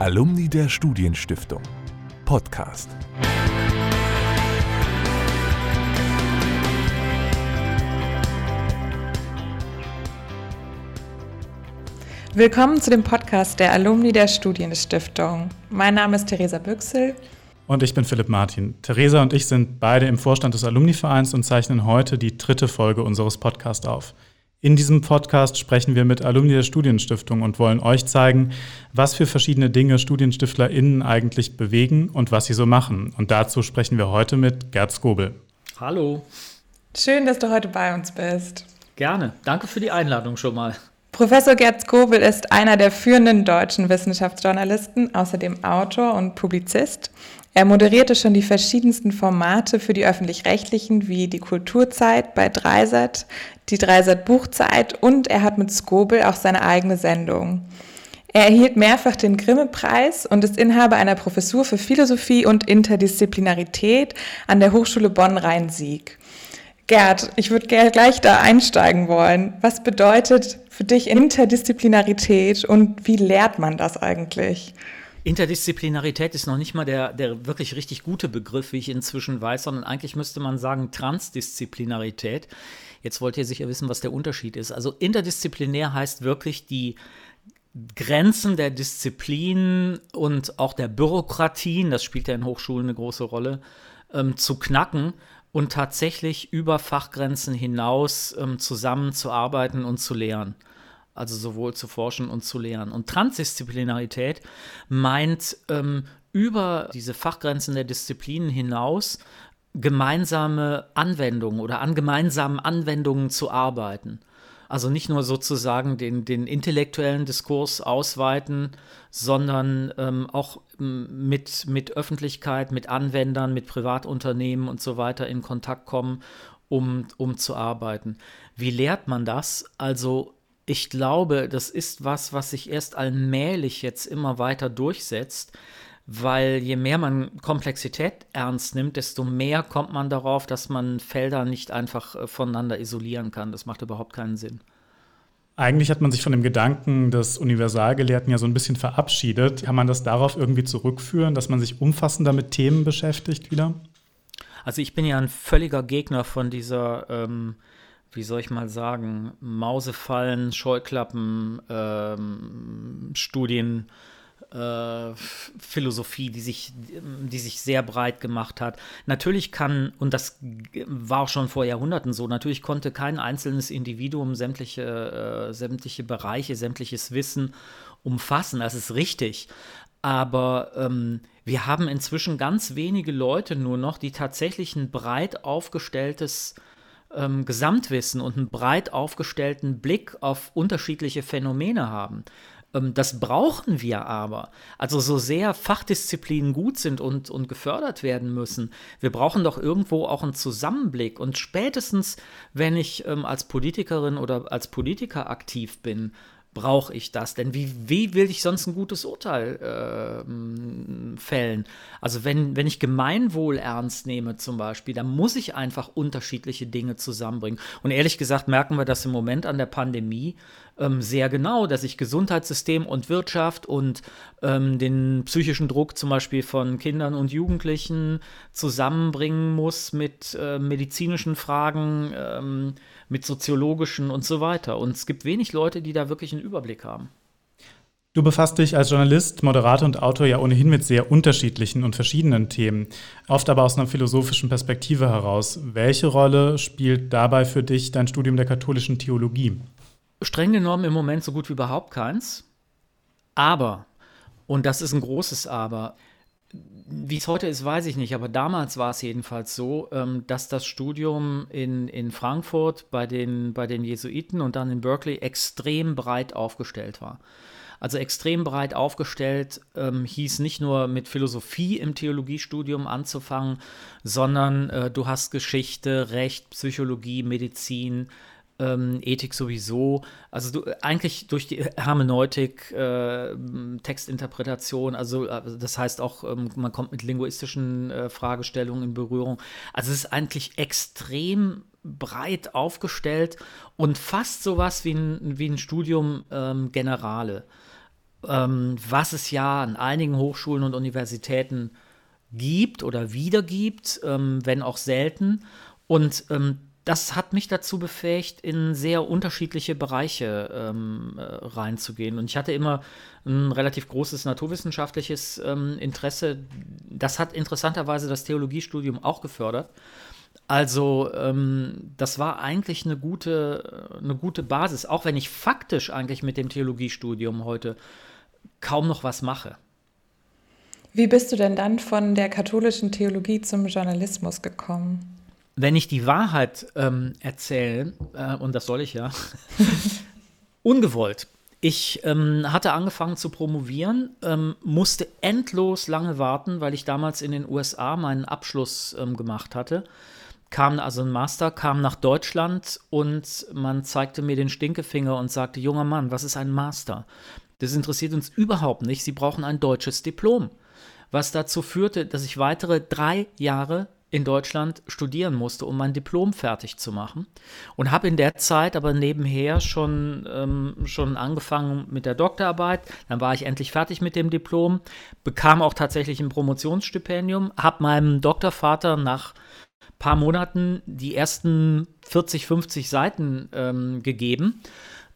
Alumni der Studienstiftung. Podcast. Willkommen zu dem Podcast der Alumni der Studienstiftung. Mein Name ist Theresa Büchsel. Und ich bin Philipp Martin. Theresa und ich sind beide im Vorstand des Alumni-Vereins und zeichnen heute die dritte Folge unseres Podcasts auf. In diesem Podcast sprechen wir mit Alumni der Studienstiftung und wollen euch zeigen, was für verschiedene Dinge StudienstiftlerInnen eigentlich bewegen und was sie so machen. Und dazu sprechen wir heute mit Gerd Skobel. Hallo. Schön, dass du heute bei uns bist. Gerne. Danke für die Einladung schon mal. Professor Gerd Skobel ist einer der führenden deutschen Wissenschaftsjournalisten, außerdem Autor und Publizist. Er moderierte schon die verschiedensten Formate für die öffentlich-rechtlichen wie die Kulturzeit bei Dreisat, die Dreisat Buchzeit und er hat mit Skobel auch seine eigene Sendung. Er erhielt mehrfach den Grimme-Preis und ist Inhaber einer Professur für Philosophie und Interdisziplinarität an der Hochschule Bonn-Rhein-Sieg. Gerd, ich würde gleich da einsteigen wollen. Was bedeutet für dich Interdisziplinarität und wie lehrt man das eigentlich? Interdisziplinarität ist noch nicht mal der, der wirklich richtig gute Begriff, wie ich inzwischen weiß, sondern eigentlich müsste man sagen Transdisziplinarität. Jetzt wollt ihr sicher wissen, was der Unterschied ist. Also interdisziplinär heißt wirklich die Grenzen der Disziplinen und auch der Bürokratien, das spielt ja in Hochschulen eine große Rolle, ähm, zu knacken und tatsächlich über Fachgrenzen hinaus ähm, zusammenzuarbeiten und zu lehren also sowohl zu forschen und zu lehren. Und Transdisziplinarität meint ähm, über diese Fachgrenzen der Disziplinen hinaus gemeinsame Anwendungen oder an gemeinsamen Anwendungen zu arbeiten. Also nicht nur sozusagen den, den intellektuellen Diskurs ausweiten, sondern ähm, auch mit, mit Öffentlichkeit, mit Anwendern, mit Privatunternehmen und so weiter in Kontakt kommen, um, um zu arbeiten. Wie lehrt man das? Also ich glaube, das ist was, was sich erst allmählich jetzt immer weiter durchsetzt, weil je mehr man Komplexität ernst nimmt, desto mehr kommt man darauf, dass man Felder nicht einfach äh, voneinander isolieren kann. Das macht überhaupt keinen Sinn. Eigentlich hat man sich von dem Gedanken des Universalgelehrten ja so ein bisschen verabschiedet. Kann man das darauf irgendwie zurückführen, dass man sich umfassender mit Themen beschäftigt wieder? Also ich bin ja ein völliger Gegner von dieser ähm, wie soll ich mal sagen, Mausefallen, Scheuklappen, ähm, Studien, äh, Philosophie, die sich, die sich sehr breit gemacht hat. Natürlich kann, und das war auch schon vor Jahrhunderten so, natürlich konnte kein einzelnes Individuum sämtliche, äh, sämtliche Bereiche, sämtliches Wissen umfassen. Das ist richtig. Aber ähm, wir haben inzwischen ganz wenige Leute nur noch, die tatsächlich ein breit aufgestelltes ähm, Gesamtwissen und einen breit aufgestellten Blick auf unterschiedliche Phänomene haben. Ähm, das brauchen wir aber. Also so sehr Fachdisziplinen gut sind und, und gefördert werden müssen, wir brauchen doch irgendwo auch einen Zusammenblick. Und spätestens, wenn ich ähm, als Politikerin oder als Politiker aktiv bin, brauche ich das? Denn wie, wie will ich sonst ein gutes Urteil äh, fällen? Also wenn, wenn ich Gemeinwohl ernst nehme zum Beispiel, dann muss ich einfach unterschiedliche Dinge zusammenbringen. Und ehrlich gesagt merken wir das im Moment an der Pandemie ähm, sehr genau, dass ich Gesundheitssystem und Wirtschaft und ähm, den psychischen Druck zum Beispiel von Kindern und Jugendlichen zusammenbringen muss mit äh, medizinischen Fragen, ähm, mit soziologischen und so weiter. Und es gibt wenig Leute, die da wirklich einen Überblick haben. Du befasst dich als Journalist, Moderator und Autor ja ohnehin mit sehr unterschiedlichen und verschiedenen Themen, oft aber aus einer philosophischen Perspektive heraus. Welche Rolle spielt dabei für dich dein Studium der katholischen Theologie? Streng genommen im Moment so gut wie überhaupt keins. Aber, und das ist ein großes Aber, wie es heute ist, weiß ich nicht, aber damals war es jedenfalls so, ähm, dass das Studium in, in Frankfurt bei den, bei den Jesuiten und dann in Berkeley extrem breit aufgestellt war. Also extrem breit aufgestellt ähm, hieß nicht nur mit Philosophie im Theologiestudium anzufangen, sondern äh, du hast Geschichte, Recht, Psychologie, Medizin, ähm, Ethik sowieso. Also du, eigentlich durch die Hermeneutik, äh, Textinterpretation, also äh, das heißt auch, ähm, man kommt mit linguistischen äh, Fragestellungen in Berührung. Also es ist eigentlich extrem breit aufgestellt und fast sowas wie ein, wie ein Studium ähm, Generale. ähm, was es ja an einigen Hochschulen und Universitäten gibt oder wieder gibt, ähm, wenn auch selten. Und ähm, das hat mich dazu befähigt, in sehr unterschiedliche Bereiche ähm, äh, reinzugehen. Und ich hatte immer ein relativ großes naturwissenschaftliches ähm, Interesse. Das hat interessanterweise das Theologiestudium auch gefördert. Also ähm, das war eigentlich eine gute, eine gute Basis, auch wenn ich faktisch eigentlich mit dem Theologiestudium heute kaum noch was mache. Wie bist du denn dann von der katholischen Theologie zum Journalismus gekommen? Wenn ich die Wahrheit ähm, erzähle, äh, und das soll ich ja, ungewollt. Ich ähm, hatte angefangen zu promovieren, ähm, musste endlos lange warten, weil ich damals in den USA meinen Abschluss ähm, gemacht hatte. Kam also ein Master, kam nach Deutschland und man zeigte mir den Stinkefinger und sagte: Junger Mann, was ist ein Master? Das interessiert uns überhaupt nicht. Sie brauchen ein deutsches Diplom. Was dazu führte, dass ich weitere drei Jahre in Deutschland studieren musste, um mein Diplom fertig zu machen. Und habe in der Zeit aber nebenher schon, ähm, schon angefangen mit der Doktorarbeit. Dann war ich endlich fertig mit dem Diplom, bekam auch tatsächlich ein Promotionsstipendium, habe meinem Doktorvater nach ein paar Monaten die ersten 40, 50 Seiten ähm, gegeben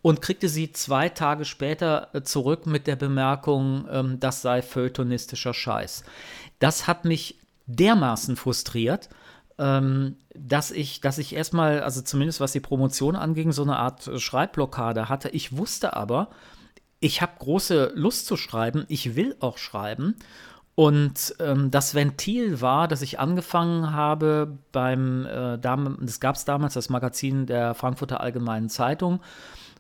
und kriegte sie zwei Tage später äh, zurück mit der Bemerkung, ähm, das sei feuilletonistischer Scheiß. Das hat mich dermaßen frustriert, ähm, dass ich, dass ich erstmal, also zumindest was die Promotion anging, so eine Art Schreibblockade hatte. Ich wusste aber, ich habe große Lust zu schreiben, ich will auch schreiben. Und ähm, das Ventil war, dass ich angefangen habe beim, äh, das gab es damals, das Magazin der Frankfurter Allgemeinen Zeitung,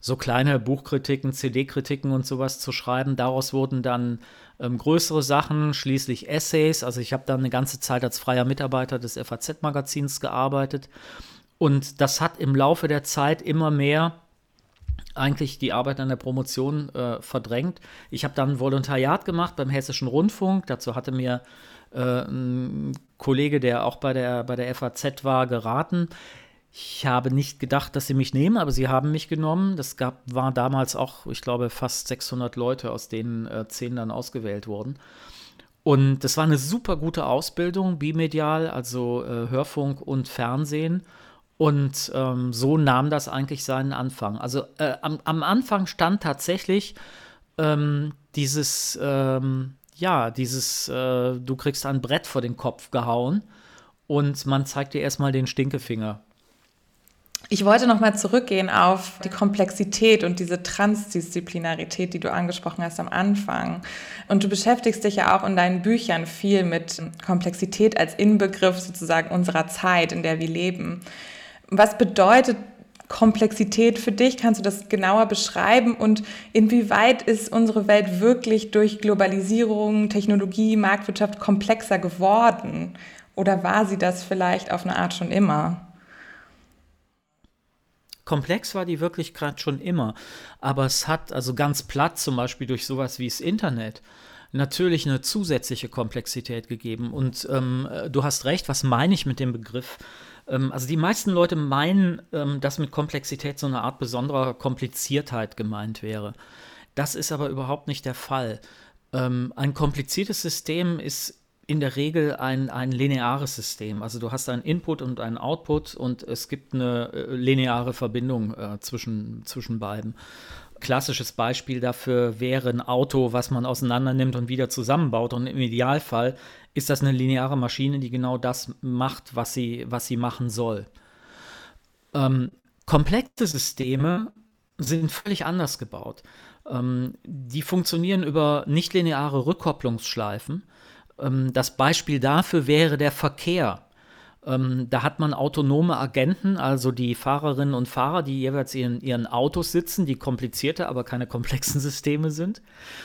so kleine Buchkritiken, CD-Kritiken und sowas zu schreiben. Daraus wurden dann ähm, größere Sachen, schließlich Essays. Also ich habe dann eine ganze Zeit als freier Mitarbeiter des FAZ-Magazins gearbeitet. Und das hat im Laufe der Zeit immer mehr eigentlich die Arbeit an der Promotion äh, verdrängt. Ich habe dann ein Volontariat gemacht beim Hessischen Rundfunk. Dazu hatte mir äh, ein Kollege, der auch bei der, bei der FAZ war, geraten. Ich habe nicht gedacht, dass sie mich nehmen, aber sie haben mich genommen. Das gab, war damals auch, ich glaube, fast 600 Leute, aus denen äh, zehn dann ausgewählt wurden. Und das war eine super gute Ausbildung, bimedial, also äh, Hörfunk und Fernsehen. Und ähm, so nahm das eigentlich seinen Anfang. Also äh, am, am, Anfang stand tatsächlich ähm, dieses, ähm, ja, dieses, äh, du kriegst ein Brett vor den Kopf gehauen und man zeigt dir erstmal den Stinkefinger. Ich wollte nochmal zurückgehen auf die Komplexität und diese Transdisziplinarität, die du angesprochen hast am Anfang. Und du beschäftigst dich ja auch in deinen Büchern viel mit Komplexität als Inbegriff sozusagen unserer Zeit, in der wir leben. Was bedeutet Komplexität für dich? Kannst du das genauer beschreiben? Und inwieweit ist unsere Welt wirklich durch Globalisierung, Technologie, Marktwirtschaft komplexer geworden? Oder war sie das vielleicht auf eine Art schon immer? Komplex war die Wirklichkeit schon immer, aber es hat also ganz platt zum Beispiel durch sowas wie das Internet natürlich eine zusätzliche Komplexität gegeben. Und ähm, du hast recht, was meine ich mit dem Begriff? Ähm, also die meisten Leute meinen, ähm, dass mit Komplexität so eine Art besonderer Kompliziertheit gemeint wäre. Das ist aber überhaupt nicht der Fall. Ähm, ein kompliziertes System ist in der Regel ein, ein lineares System. Also du hast einen Input und einen Output und es gibt eine äh, lineare Verbindung äh, zwischen, zwischen beiden. Klassisches Beispiel dafür wäre ein Auto, was man auseinander nimmt und wieder zusammenbaut. Und im Idealfall ist das eine lineare Maschine, die genau das macht, was sie, was sie machen soll. Ähm, komplexe Systeme sind völlig anders gebaut. Ähm, die funktionieren über nichtlineare Rückkopplungsschleifen das Beispiel dafür wäre der Verkehr. Ähm, da hat man autonome Agenten, also die Fahrerinnen und Fahrer, die jeweils in ihren Autos sitzen, die komplizierte, aber keine komplexen Systeme sind.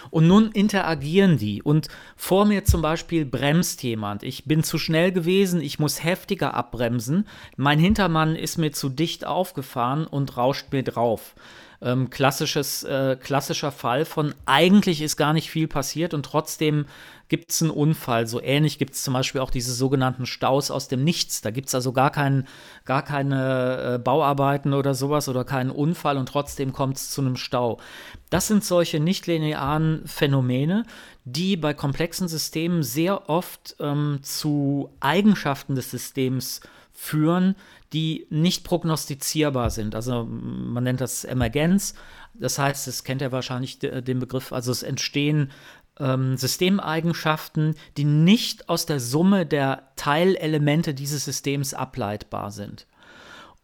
Und nun interagieren die. Und vor mir zum Beispiel bremst jemand. Ich bin zu schnell gewesen, ich muss heftiger abbremsen. Mein Hintermann ist mir zu dicht aufgefahren und rauscht mir drauf. ähm, klassisches, äh, klassischer Fall von eigentlich ist gar nicht viel passiert und trotzdem gibt es einen Unfall. So ähnlich gibt es zum Beispiel auch diese sogenannten Staus aus dem Nichts. Da gibt es also gar, kein, gar keine äh, Bauarbeiten oder sowas oder keinen Unfall und trotzdem kommt es zu einem Stau. Das sind solche nicht-linearen Phänomene, die bei komplexen Systemen sehr oft ähm, zu Eigenschaften des Systems führen, die nicht prognostizierbar sind. Also man nennt das Emergenz. Das heißt, es kennt ihr wahrscheinlich den Begriff, also es entstehen ähm, Systemeigenschaften, die nicht aus der Summe der Teilelemente dieses Systems ableitbar sind.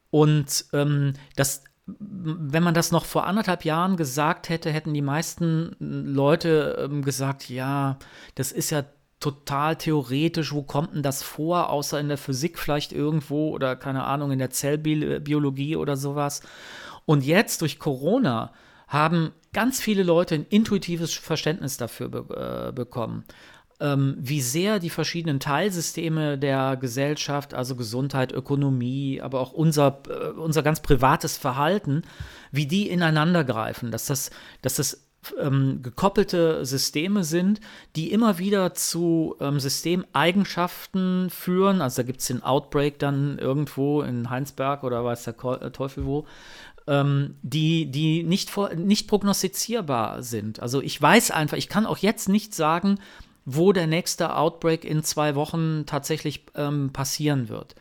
Und ähm, das wenn man das noch vor anderthalb Jahren gesagt hätte, hätten die meisten Leute ähm, gesagt, ja, das ist ja total theoretisch, wo kommt denn das vor, außer in der Physik vielleicht irgendwo oder keine Ahnung, in der Zellbiologie oder sowas. Und jetzt durch Corona haben ganz viele Leute ein intuitives Verständnis dafür be äh, bekommen, ähm, wie sehr die verschiedenen Teilsysteme der Gesellschaft, also Gesundheit, Ökonomie, aber auch unser, äh, unser ganz privates Verhalten, wie die ineinander greifen, dass das, dass das ähm, gekoppelte Systeme sind, die immer wieder zu ähm, Systemeigenschaften führen. Also da gibt es den Outbreak dann irgendwo in Heinsberg oder weiß der äh, Teufel wo, ähm, die, die nicht, vor, nicht prognostizierbar sind. Also ich weiß einfach, ich kann auch jetzt nicht sagen, wo der nächste Outbreak in zwei Wochen tatsächlich ähm, passieren wird.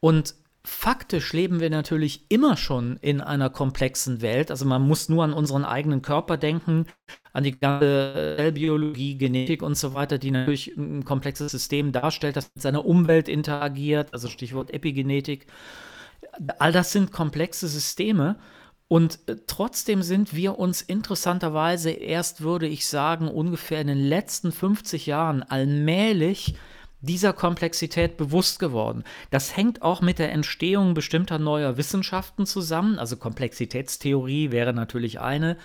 Und faktisch leben wir natürlich immer schon in einer komplexen Welt. Also man muss nur an unseren eigenen Körper denken, an die ganze Zellbiologie, Genetik und so weiter, die natürlich ein komplexes System darstellt, das mit seiner Umwelt interagiert, also Stichwort Epigenetik all das sind komplexe Systeme. Und äh, trotzdem sind wir uns interessanterweise erst, würde ich sagen, ungefähr in den letzten 50 Jahren allmählich dieser Komplexität bewusst geworden. Das hängt auch mit der Entstehung bestimmter neuer Wissenschaften zusammen. Also Komplexitätstheorie wäre natürlich eine.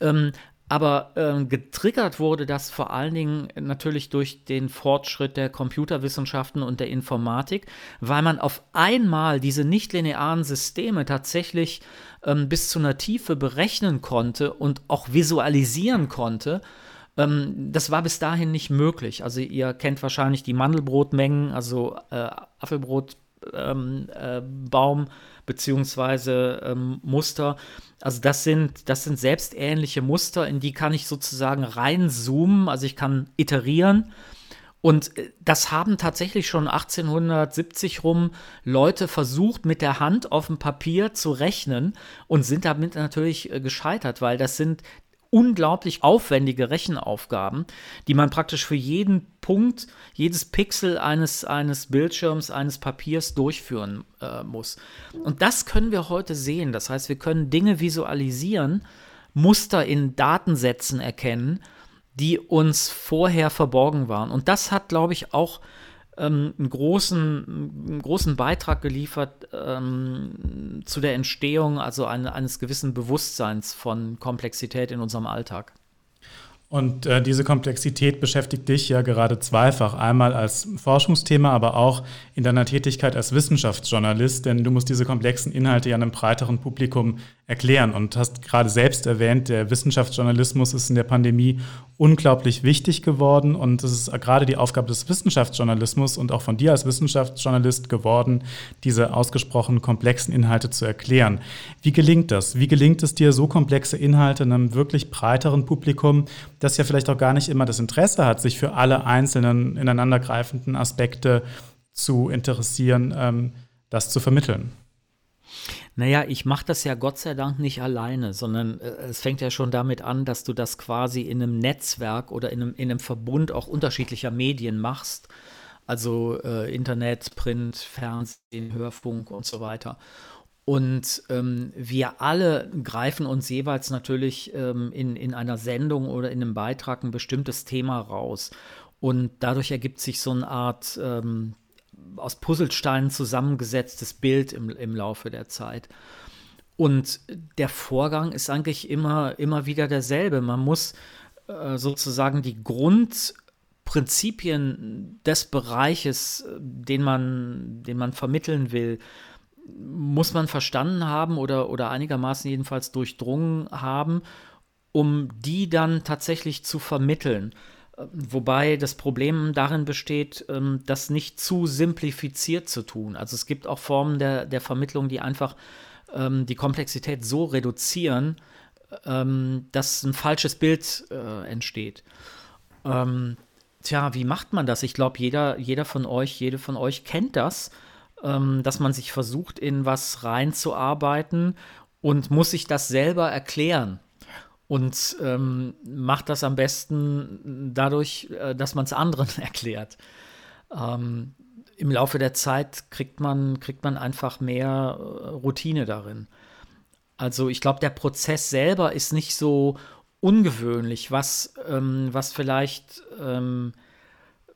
Ähm, aber äh, getriggert wurde das vor allen Dingen natürlich durch den Fortschritt der Computerwissenschaften und der Informatik, weil man auf einmal diese nichtlinearen Systeme tatsächlich ähm, bis zu einer Tiefe berechnen konnte und auch visualisieren konnte. Ähm, das war bis dahin nicht möglich. Also ihr kennt wahrscheinlich die Mandelbrotmengen, also äh, Apfelbrotbaum ähm, äh, beziehungsweise ähm, Muster. Also das sind, das sind selbstähnliche Muster, in die kann ich sozusagen reinzoomen, also ich kann iterieren. Und äh, das haben tatsächlich schon 1870 rum Leute versucht, mit der Hand auf dem Papier zu rechnen und sind damit natürlich äh, gescheitert, weil das sind unglaublich aufwendige Rechenaufgaben, die man praktisch für jeden Punkt, jedes Pixel eines, eines Bildschirms, eines Papiers durchführen äh, muss. Und das können wir heute sehen. Das heißt, wir können Dinge visualisieren, Muster in Datensätzen erkennen, die uns vorher verborgen waren. Und das hat, glaube ich, auch ähm, einen, großen, einen großen Beitrag geliefert ähm, zu der Entstehung also eine, eines gewissen Bewusstseins von Komplexität in unserem Alltag. Und äh, diese Komplexität beschäftigt dich ja gerade zweifach. Einmal als Forschungsthema, aber auch in deiner Tätigkeit als Wissenschaftsjournalist, denn du musst diese komplexen Inhalte ja einem breiteren Publikum erklären und hast gerade selbst erwähnt, der Wissenschaftsjournalismus ist in der Pandemie unglaublich wichtig geworden und es ist gerade die Aufgabe des Wissenschaftsjournalismus und auch von dir als Wissenschaftsjournalist geworden, diese ausgesprochen komplexen Inhalte zu erklären. Wie gelingt das? Wie gelingt es dir, so komplexe Inhalte einem wirklich breiteren Publikum, das ja vielleicht auch gar nicht immer das Interesse hat, sich für alle einzelnen ineinandergreifenden Aspekte zu interessieren, ähm, das zu vermitteln? Naja, ich mache das ja Gott sei Dank nicht alleine, sondern äh, es fängt ja schon damit an, dass du das quasi in einem Netzwerk oder in einem, in einem Verbund auch unterschiedlicher Medien machst. Also äh, Internet, Print, Fernsehen, Hörfunk und so weiter. Und ähm, wir alle greifen uns jeweils natürlich ähm, in, in einer Sendung oder in einem Beitrag ein bestimmtes Thema raus. Und dadurch ergibt sich so eine Art ähm, aus Puzzlesteinen zusammengesetztes Bild im, im Laufe der Zeit. Und der Vorgang ist eigentlich immer, immer wieder derselbe. Man muss äh, sozusagen die Grundprinzipien des Bereiches, den man, den man vermitteln will, muss man verstanden haben oder, oder einigermaßen jedenfalls durchdrungen haben, um die dann tatsächlich zu vermitteln. Wobei das Problem darin besteht, ähm, das nicht zu simplifiziert zu tun. Also es gibt auch Formen der, der Vermittlung, die einfach ähm, die Komplexität so reduzieren, ähm, dass ein falsches Bild äh, entsteht. Tja, wie macht man das? Ich glaube, jeder, jeder von euch, jede von euch kennt das, dass man sich versucht, in was reinzuarbeiten und muss sich das selber erklären und ähm, macht das am besten dadurch, äh, dass man es anderen erklärt. Ähm, Im Laufe der Zeit kriegt man, kriegt man einfach mehr äh, Routine darin. Also ich glaube, der Prozess selber ist nicht so ungewöhnlich, was, ähm, was vielleicht ähm,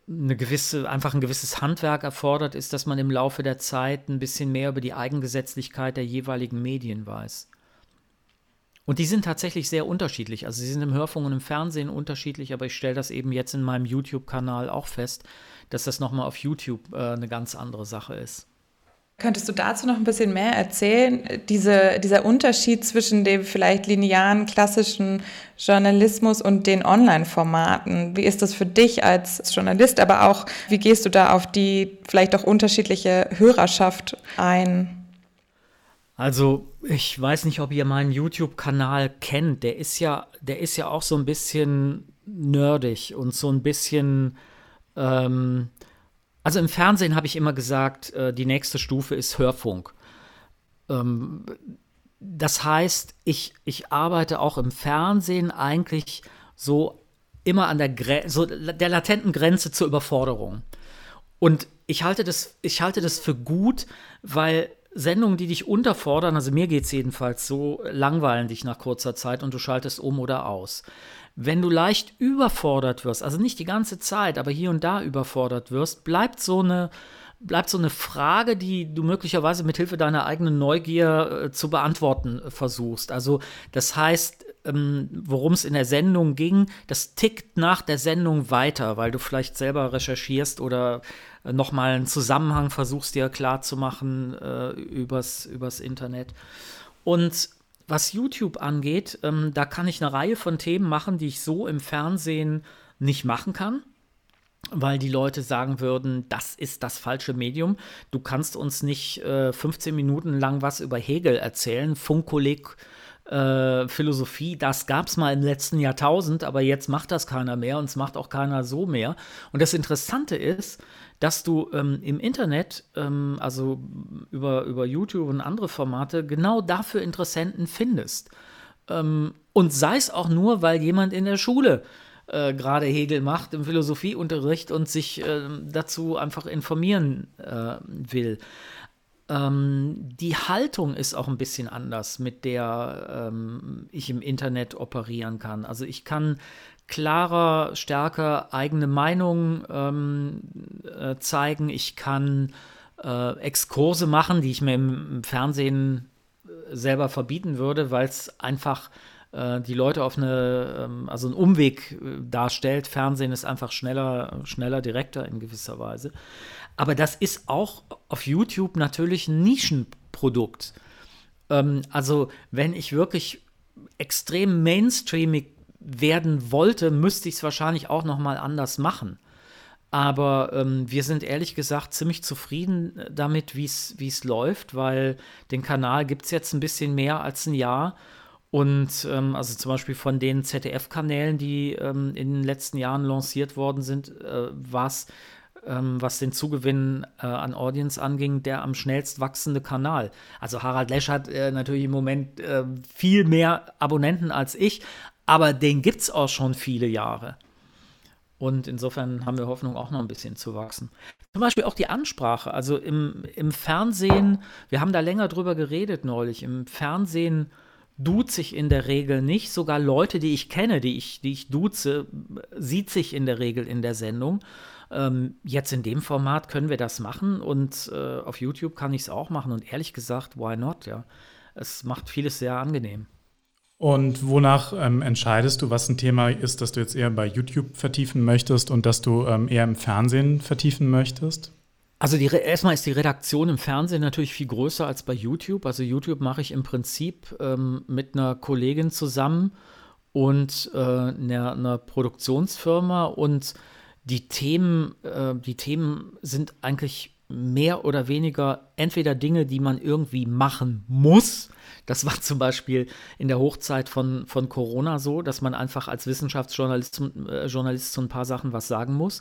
eine gewisse, einfach ein gewisses Handwerk erfordert, ist, dass man im Laufe der Zeit ein bisschen mehr über die Eigengesetzlichkeit der jeweiligen Medien weiß. Und die sind tatsächlich sehr unterschiedlich. Also sie sind im Hörfunk und im Fernsehen unterschiedlich, aber ich stelle das eben jetzt in meinem YouTube-Kanal auch fest, dass das nochmal auf YouTube äh, eine ganz andere Sache ist. Könntest du dazu noch ein bisschen mehr erzählen? Diese, dieser Unterschied zwischen dem vielleicht linearen, klassischen Journalismus und den Online-Formaten. Wie ist das für dich als Journalist, aber auch, wie gehst du da auf die vielleicht auch unterschiedliche Hörerschaft ein? Also, ich weiß nicht, ob ihr meinen YouTube-Kanal kennt. Der ist ja, der ist ja auch so ein bisschen nerdig und so ein bisschen. Ähm, also im Fernsehen habe ich immer gesagt, äh, die nächste Stufe ist Hörfunk. Ähm, das heißt, ich, ich arbeite auch im Fernsehen eigentlich so immer an der, Gre so der latenten Grenze zur Überforderung. Und ich halte das, ich halte das für gut, weil Sendungen, die dich unterfordern, also mir geht es jedenfalls so, langweilen dich nach kurzer Zeit und du schaltest um oder aus. Wenn du leicht überfordert wirst, also nicht die ganze Zeit, aber hier und da überfordert wirst, bleibt so eine, bleibt so eine Frage, die du möglicherweise mit Hilfe deiner eigenen Neugier äh, zu beantworten äh, versuchst. Also das heißt, ähm, worum es in der Sendung ging, das tickt nach der Sendung weiter, weil du vielleicht selber recherchierst oder nochmal einen Zusammenhang versuchst dir klarzumachen äh, übers, übers Internet. Und was YouTube angeht, ähm, da kann ich eine Reihe von Themen machen, die ich so im Fernsehen nicht machen kann weil die Leute sagen würden, das ist das falsche Medium. Du kannst uns nicht äh, 15 Minuten lang was über Hegel erzählen. Funkkolleg äh, Philosophie, das gab es mal im letzten Jahrtausend, aber jetzt macht das keiner mehr und es macht auch keiner so mehr. Und das Interessante ist, dass du ähm, im Internet, ähm, also über, über YouTube und andere Formate, genau dafür Interessenten findest. Ähm, und sei es auch nur, weil jemand in der Schule äh, gerade Hegel macht im Philosophieunterricht und sich äh, dazu einfach informieren äh, will. Ähm, die Haltung ist auch ein bisschen anders, mit der ähm, ich im Internet operieren kann. Also ich kann klarer, stärker eigene Meinung ähm, äh, zeigen. Ich kann äh, Exkurse machen, die ich mir im, im Fernsehen äh, selber verbieten würde, weil es einfach äh, die Leute auf eine, ähm, also einen Umweg äh, darstellt. Fernsehen ist einfach schneller, schneller, direkter in gewisser Weise. Aber das ist auch auf YouTube natürlich ein Nischenprodukt. Ähm, also wenn ich wirklich extrem mainstreamig werden wollte, müsste ich es wahrscheinlich auch noch mal anders machen. Aber ähm, wir sind ehrlich gesagt ziemlich zufrieden damit, wie es läuft, weil den Kanal gibt es jetzt ein bisschen mehr als ein Jahr. Und ähm, also zum Beispiel von den ZDF-Kanälen, die ähm, in den letzten Jahren lanciert worden sind, äh, war es, ähm, was den Zugewinn äh, an Audience anging, der am schnellst wachsende Kanal. Also Harald Lesch hat äh, natürlich im Moment äh, viel mehr Abonnenten als ich, aber den gibt es auch schon viele Jahre. Und insofern haben wir Hoffnung, auch noch ein bisschen zu wachsen. Zum Beispiel auch die Ansprache. Also im, im Fernsehen, wir haben da länger drüber geredet neulich, im Fernsehen duze ich in der Regel nicht. Sogar Leute, die ich kenne, die ich, die ich duze, sieht sich in der Regel in der Sendung. Ähm, jetzt in dem Format können wir das machen und äh, auf YouTube kann ich es auch machen. Und ehrlich gesagt, why not? Ja, es macht vieles sehr angenehm. Und wonach ähm, entscheidest du, was ein Thema ist, das du jetzt eher bei YouTube vertiefen möchtest und das du ähm, eher im Fernsehen vertiefen möchtest? Also die, erstmal ist die Redaktion im Fernsehen natürlich viel größer als bei YouTube. Also YouTube mache ich im Prinzip ähm, mit einer Kollegin zusammen und äh, einer, einer, Produktionsfirma und die Themen, äh, die Themen sind eigentlich mehr oder weniger entweder Dinge, die man irgendwie machen muss. Das war zum Beispiel in der Hochzeit von, von Corona so, dass man einfach als Wissenschaftsjournalist äh, Journalist zu ein paar Sachen was sagen muss.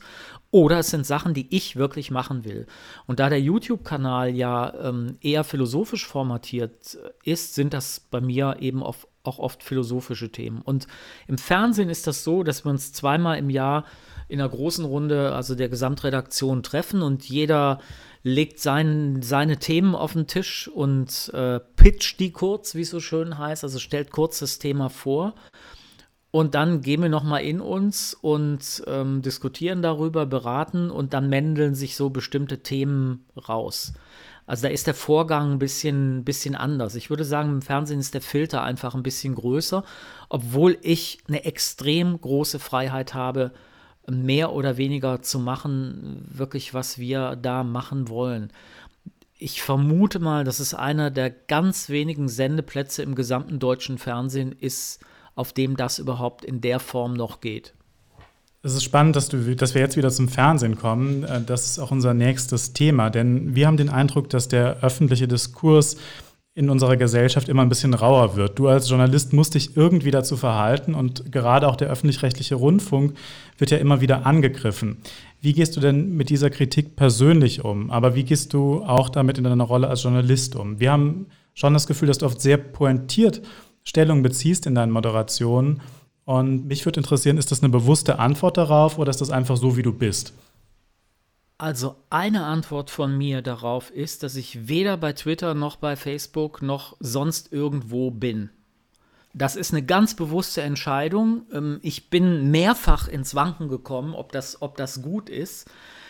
Oder es sind Sachen, die ich wirklich machen will. Und da der YouTube-Kanal ja ähm, eher philosophisch formatiert ist, sind das bei mir eben auf, auch oft philosophische Themen. Und im Fernsehen ist das so, dass wir uns zweimal im Jahr in einer großen Runde, also der Gesamtredaktion, treffen und jeder legt sein, seine Themen auf den Tisch und äh, pitcht die kurz, wie es so schön heißt, also stellt kurz das Thema vor. Und dann gehen wir nochmal in uns und ähm, diskutieren darüber, beraten und dann mändeln sich so bestimmte Themen raus. Also da ist der Vorgang ein bisschen, bisschen anders. Ich würde sagen, im Fernsehen ist der Filter einfach ein bisschen größer, obwohl ich eine extrem große Freiheit habe, mehr oder weniger zu machen, wirklich, was wir da machen wollen. Ich vermute mal, dass es einer der ganz wenigen Sendeplätze im gesamten deutschen Fernsehen ist, auf dem das überhaupt in der Form noch geht. Es ist spannend, dass, du, dass wir jetzt wieder zum Fernsehen kommen. Äh, das ist auch unser nächstes Thema, denn wir haben den Eindruck, dass der öffentliche Diskurs in unserer Gesellschaft immer ein bisschen rauer wird. Du als Journalist musst dich irgendwie dazu verhalten und gerade auch der öffentlich-rechtliche Rundfunk wird ja immer wieder angegriffen. Wie gehst du denn mit dieser Kritik persönlich um? Aber wie gehst du auch damit in deiner Rolle als Journalist um? Wir haben schon das Gefühl, dass du oft sehr pointiert Stellung beziehst in deinen Moderationen. Und mich würde interessieren, ist das eine bewusste Antwort darauf oder ist das einfach so, wie du bist? Also eine Antwort von mir darauf ist, dass ich weder bei Twitter noch bei Facebook noch sonst irgendwo bin. Das ist eine ganz bewusste Entscheidung. Ähm, ich bin mehrfach ins Wanken gekommen, ob das, ob das gut ist.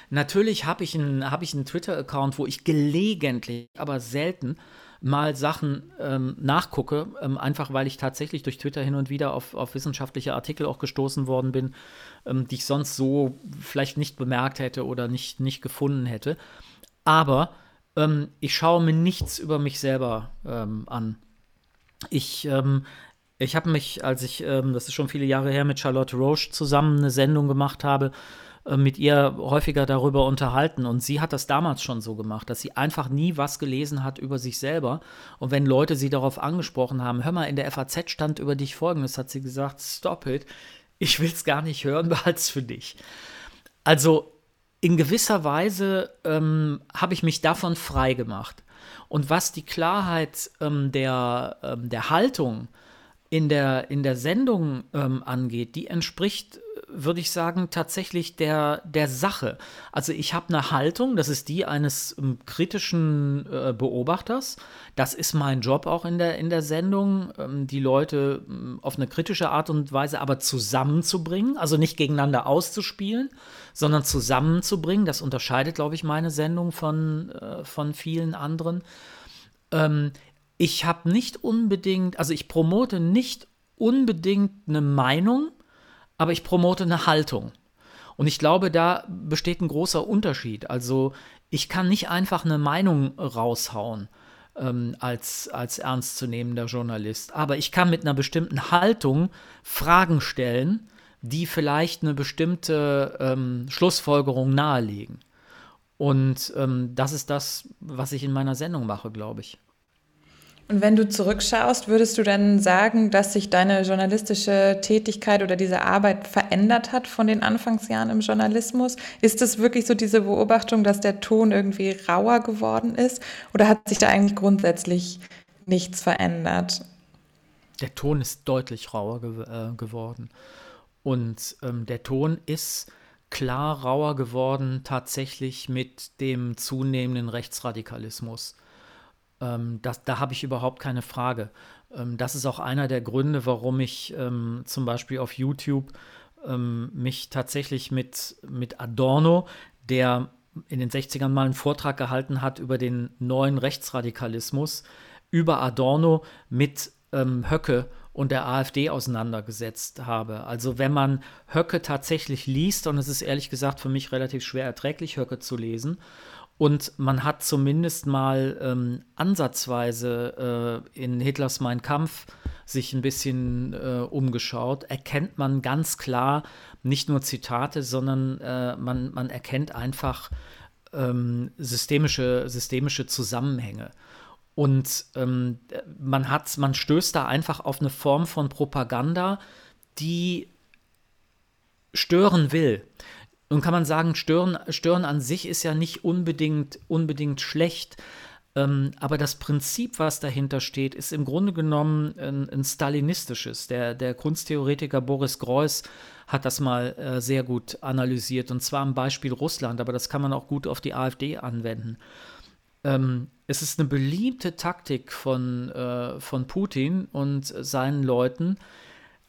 Natürlich habe ich einen, hab einen Twitter-Account, wo ich gelegentlich, aber selten mal Sachen ähm, nachgucke, ähm, einfach weil ich tatsächlich durch Twitter hin und wieder auf, auf wissenschaftliche Artikel auch gestoßen worden bin, ähm, die ich sonst so vielleicht nicht bemerkt hätte oder nicht, nicht gefunden hätte. Aber ähm, ich schaue mir nichts über mich selber ähm, an. Ich, ähm, ich habe mich, als ich, das ist schon viele Jahre her, mit Charlotte Roche zusammen eine Sendung gemacht habe, äh, mit ihr häufiger darüber unterhalten. Und sie hat das damals schon so gemacht, dass sie einfach nie was gelesen hat über sich selber. Und wenn Leute sie darauf angesprochen haben, hör mal, in der FAZ stand über dich folgendes, hat sie gesagt, stop it, ich will es gar nicht hören, behalt's für dich. Also in gewisser Weise ähm, habe ich mich davon frei gemacht. Und was die Klarheit ähm, der, ähm, der Haltung in der, in der Sendung ähm, angeht, die entspricht würde ich sagen, tatsächlich der, der Sache. Also ich habe eine Haltung, das ist die eines ähm, kritischen äh, Beobachters. Das ist mein Job auch in der, in der Sendung, ähm, die Leute ähm, auf eine kritische Art und Weise aber zusammenzubringen, also nicht gegeneinander auszuspielen, sondern zusammenzubringen. Das unterscheidet, glaube ich, meine Sendung von, äh, von vielen anderen. Ähm, ich habe nicht unbedingt, also ich promote nicht unbedingt eine Meinung, aber ich promote eine Haltung. Und ich glaube, da besteht ein großer Unterschied. Also ich kann nicht einfach eine Meinung raushauen ähm, als, als ernstzunehmender Journalist, aber ich kann mit einer bestimmten Haltung Fragen stellen, die vielleicht eine bestimmte ähm, Schlussfolgerung nahelegen. Und ähm, das ist das, was ich in meiner Sendung mache, glaube ich. Und wenn du zurückschaust, würdest du dann sagen, dass sich deine journalistische Tätigkeit oder diese Arbeit verändert hat von den Anfangsjahren im Journalismus? Ist es wirklich so diese Beobachtung, dass der Ton irgendwie rauer geworden ist? Oder hat sich da eigentlich grundsätzlich nichts verändert? Der Ton ist deutlich rauer ge äh, geworden. Und ähm, der Ton ist klar rauer geworden tatsächlich mit dem zunehmenden Rechtsradikalismus. Ähm, das, da habe ich überhaupt keine Frage. Ähm, das ist auch einer der Gründe, warum ich ähm, zum Beispiel auf YouTube ähm, mich tatsächlich mit, mit Adorno, der in den 60ern mal einen Vortrag gehalten hat über den neuen Rechtsradikalismus, über Adorno mit ähm, Höcke und der AfD auseinandergesetzt habe. Also wenn man Höcke tatsächlich liest, und es ist ehrlich gesagt für mich relativ schwer erträglich, Höcke zu lesen, Und man hat zumindest mal ähm, ansatzweise äh, in Hitlers Mein Kampf sich ein bisschen äh, umgeschaut, erkennt man ganz klar nicht nur Zitate, sondern äh, man, man erkennt einfach ähm, systemische, systemische Zusammenhänge. Und ähm, man hat, man stößt da einfach auf eine Form von Propaganda, die stören will. Nun kann man sagen, stören, stören an sich ist ja nicht unbedingt, unbedingt schlecht. Ähm, aber das Prinzip, was dahinter steht, ist im Grunde genommen ein, ein stalinistisches. Der, der Kunsttheoretiker Boris Greuß hat das mal äh, sehr gut analysiert, und zwar am Beispiel Russland, aber das kann man auch gut auf die AfD anwenden. Ähm, es ist eine beliebte Taktik von, äh, von Putin und seinen Leuten,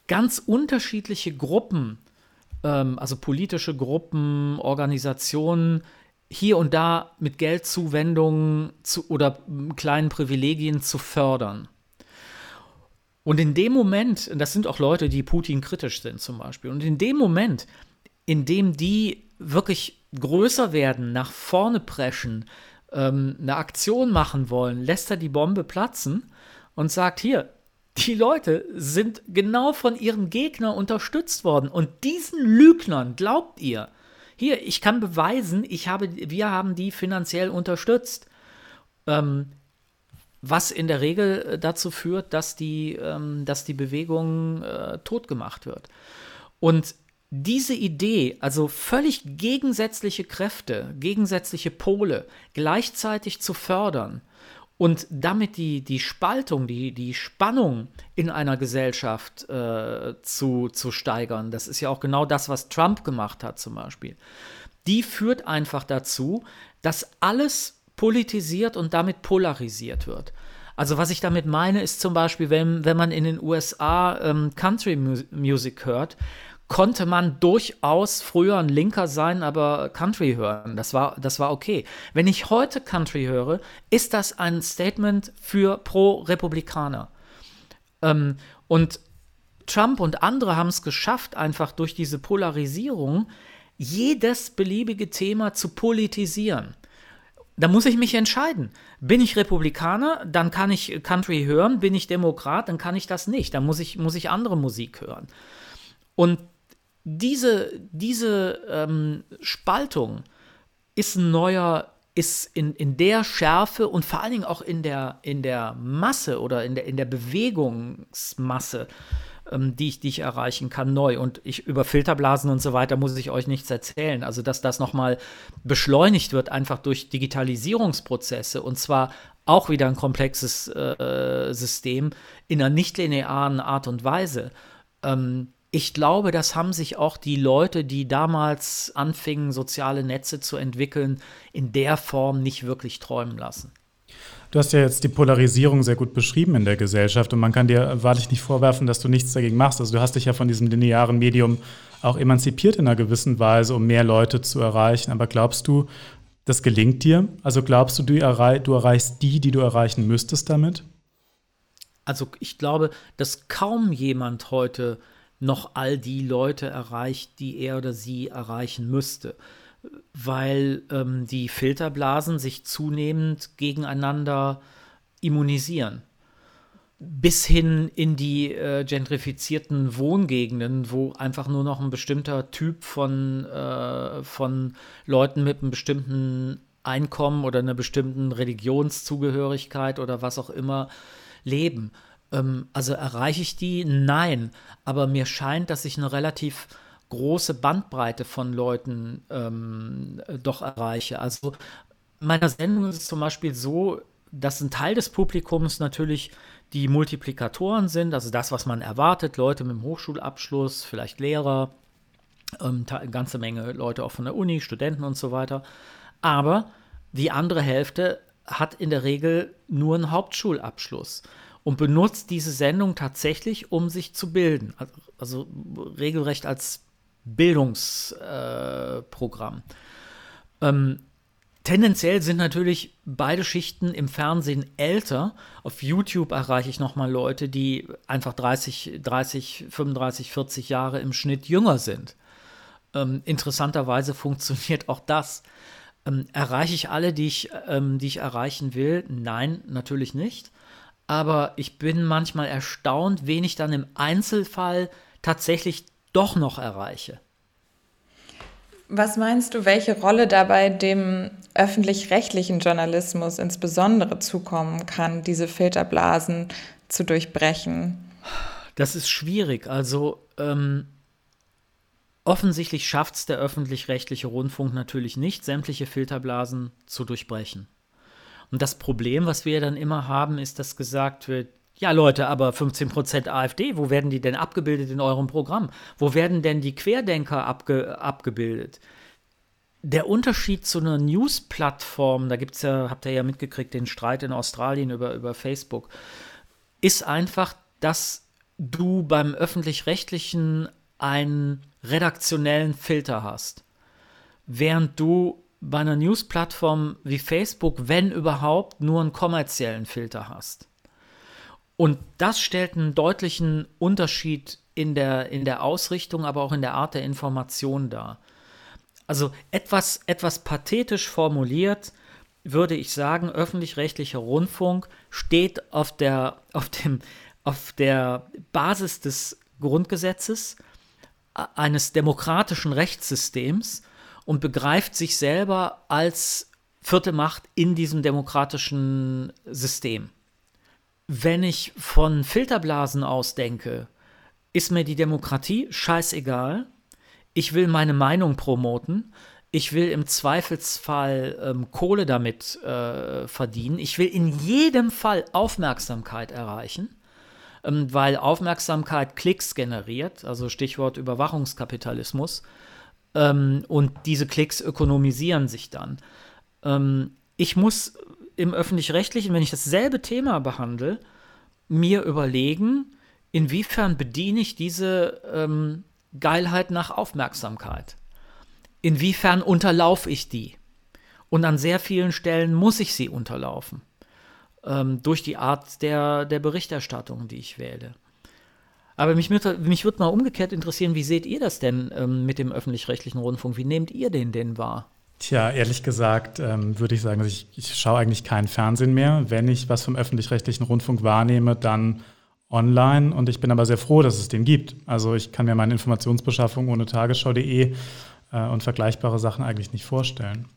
ganz unterschiedliche Gruppen, ähm, also politische Gruppen, Organisationen, hier und da mit Geldzuwendungen zu, oder kleinen Privilegien zu fördern. Und in dem Moment, das sind auch Leute, die Putin kritisch sind zum Beispiel, und in dem Moment, in dem die wirklich größer werden, nach vorne preschen, ähm, eine Aktion machen wollen, lässt er die Bombe platzen und sagt, hier, die Leute sind genau von ihren Gegnern unterstützt worden. Und diesen Lügnern glaubt ihr, hier, ich kann beweisen, ich habe, wir haben die finanziell unterstützt. Ähm, was in der Regel äh, dazu führt, dass die, ähm, dass die Bewegung äh, totgemacht wird. Und diese Idee, also völlig gegensätzliche Kräfte, gegensätzliche Pole gleichzeitig zu fördern und damit die, die Spaltung, die, die Spannung in einer Gesellschaft äh, zu, zu steigern, das ist ja auch genau das, was Trump gemacht hat zum Beispiel, die führt einfach dazu, dass alles politisiert und damit polarisiert wird. Also was ich damit meine, ist zum Beispiel, wenn, wenn man in den USA ähm, Country Music hört, konnte man durchaus früher ein Linker sein, aber Country hören. Das war, das war okay. Wenn ich heute Country höre, ist das ein Statement für Pro-Republikaner. Ähm, und Trump und andere haben es geschafft, einfach durch diese Polarisierung jedes beliebige Thema zu politisieren. Da muss ich mich entscheiden. Bin ich Republikaner, dann kann ich Country hören. Bin ich Demokrat, dann kann ich das nicht. Dann muss ich, muss ich andere Musik hören. Und diese, diese ähm, Spaltung ist ein neuer, ist in, in der Schärfe und vor allen Dingen auch in der, in der Masse oder in der, in der Bewegungsmasse, ähm, die, ich, die ich erreichen kann, neu. Und ich über Filterblasen und so weiter muss ich euch nichts erzählen. Also, dass das nochmal beschleunigt wird, einfach durch Digitalisierungsprozesse und zwar auch wieder ein komplexes äh, System in einer nichtlinearen Art und Weise. Ähm, ich glaube, das haben sich auch die Leute, die damals anfingen, soziale Netze zu entwickeln, in der Form nicht wirklich träumen lassen. Du hast ja jetzt die Polarisierung sehr gut beschrieben in der Gesellschaft und man kann dir wahrlich nicht vorwerfen, dass du nichts dagegen machst. Also du hast dich ja von diesem linearen Medium auch emanzipiert in einer gewissen Weise, um mehr Leute zu erreichen. Aber glaubst du, das gelingt dir? Also glaubst du, du, erreich, du erreichst die, die du erreichen müsstest damit? Also ich glaube, dass kaum jemand heute noch all die Leute erreicht, die er oder sie erreichen müsste, weil ähm, die Filterblasen sich zunehmend gegeneinander immunisieren. Bis hin in die äh, gentrifizierten Wohngegenden, wo einfach nur noch ein bestimmter Typ von, äh, von Leuten mit einem bestimmten Einkommen oder einer bestimmten Religionszugehörigkeit oder was auch immer leben. Ähm, also erreiche ich die? Nein. Aber mir scheint, dass ich eine relativ große Bandbreite von Leuten ähm, doch erreiche. Also meiner Sendung ist es zum Beispiel so, dass ein Teil des Publikums natürlich die Multiplikatoren sind, also das, was man erwartet, Leute mit einem Hochschulabschluss, vielleicht Lehrer, ähm, eine ganze Menge Leute auch von der Uni, Studenten und so weiter. Aber die andere Hälfte hat in der Regel nur einen Hauptschulabschluss und benutzt diese Sendung tatsächlich, um sich zu bilden. Also, also regelrecht als Bildungsprogramm. Äh, ähm, tendenziell sind natürlich beide Schichten im Fernsehen älter. Auf YouTube erreiche ich nochmal Leute, die einfach 30, 30, 35, 40 Jahre im Schnitt jünger sind. Ähm, interessanterweise funktioniert auch das. Ähm, erreiche ich alle, die ich, ähm, die ich erreichen will? Nein, natürlich nicht. Aber ich bin manchmal erstaunt, wen ich dann im Einzelfall tatsächlich doch noch erreiche. Was meinst du, welche Rolle dabei dem öffentlich-rechtlichen Journalismus insbesondere zukommen kann, diese Filterblasen zu durchbrechen? Das ist schwierig. Also ähm, offensichtlich schafft es der öffentlich-rechtliche Rundfunk natürlich nicht, sämtliche Filterblasen zu durchbrechen. Und das Problem, was wir dann immer haben, ist, dass gesagt wird, ja Leute, aber 15% AfD, wo werden die denn abgebildet in eurem Programm? Wo werden denn die Querdenker abge abgebildet? Der Unterschied zu einer News-Plattform, da gibt es ja, habt ihr ja mitgekriegt, den Streit in Australien über, über Facebook, ist einfach, dass du beim öffentlich-rechtlichen einen redaktionellen Filter hast. Während du bei einer News-Plattform wie Facebook, wenn überhaupt, nur einen kommerziellen Filter hast. Und das stellt einen deutlichen Unterschied in der, in der Ausrichtung, aber auch in der Art der Information dar. Also etwas, etwas pathetisch formuliert würde ich sagen, öffentlich-rechtlicher Rundfunk steht auf der, auf, dem, auf der Basis des Grundgesetzes, eines demokratischen Rechtssystems und begreift sich selber als vierte Macht in diesem demokratischen System. Wenn ich von Filterblasen ausdenke, ist mir die Demokratie scheißegal. Ich will meine Meinung promoten. Ich will im Zweifelsfall ähm, Kohle damit äh, verdienen. Ich will in jedem Fall Aufmerksamkeit erreichen, ähm, weil Aufmerksamkeit Klicks generiert, also Stichwort Überwachungskapitalismus. Ähm, und diese Klicks ökonomisieren sich dann. Ähm, ich muss im öffentlich-rechtlichen, wenn ich dasselbe Thema behandle, mir überlegen, inwiefern bediene ich diese ähm, Geilheit nach Aufmerksamkeit? Inwiefern unterlaufe ich die? Und an sehr vielen Stellen muss ich sie unterlaufen. Ähm, durch die Art der, der Berichterstattung, die ich wähle. Aber mich, mich würde mal umgekehrt interessieren, wie seht ihr das denn ähm, mit dem öffentlich-rechtlichen Rundfunk? Wie nehmt ihr den denn wahr? Tja, ehrlich gesagt ähm, würde ich sagen, ich, ich schaue eigentlich keinen Fernsehen mehr. Wenn ich was vom öffentlich-rechtlichen Rundfunk wahrnehme, dann online. Und ich bin aber sehr froh, dass es den gibt. Also ich kann mir meine Informationsbeschaffung ohne tagesschau.de äh, und vergleichbare Sachen eigentlich nicht vorstellen.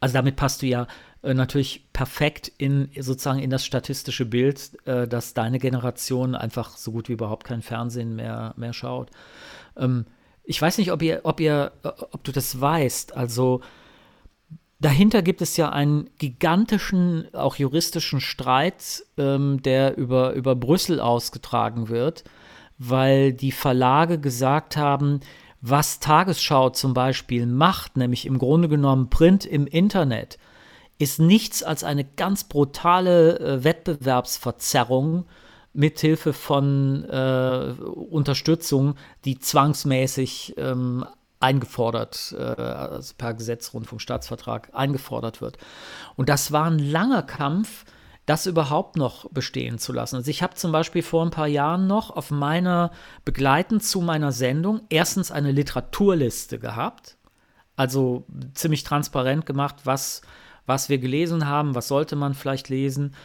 Also damit passt du ja äh, natürlich perfekt in sozusagen in das statistische Bild, äh, dass deine Generation einfach so gut wie überhaupt kein Fernsehen mehr, mehr schaut. Ähm, ich weiß nicht, ob ihr, ob ihr, äh, ob du das weißt. Also Dahinter gibt es ja einen gigantischen, auch juristischen Streit, ähm, der über, über Brüssel ausgetragen wird, weil die Verlage gesagt haben, was Tagesschau zum Beispiel macht, nämlich im Grunde genommen Print im Internet, ist nichts als eine ganz brutale äh, Wettbewerbsverzerrung mithilfe von äh, Unterstützung, die zwangsmäßig ähm, eingefordert, äh, also per Gesetz, Rundfunkstaatsvertrag eingefordert wird. Und das war ein langer Kampf, das überhaupt noch bestehen zu lassen. Also ich habe zum Beispiel vor ein paar Jahren noch auf meiner, begleitend zu meiner Sendung, erstens eine Literaturliste gehabt, also ziemlich transparent gemacht, was, was wir gelesen haben, was sollte man vielleicht lesen.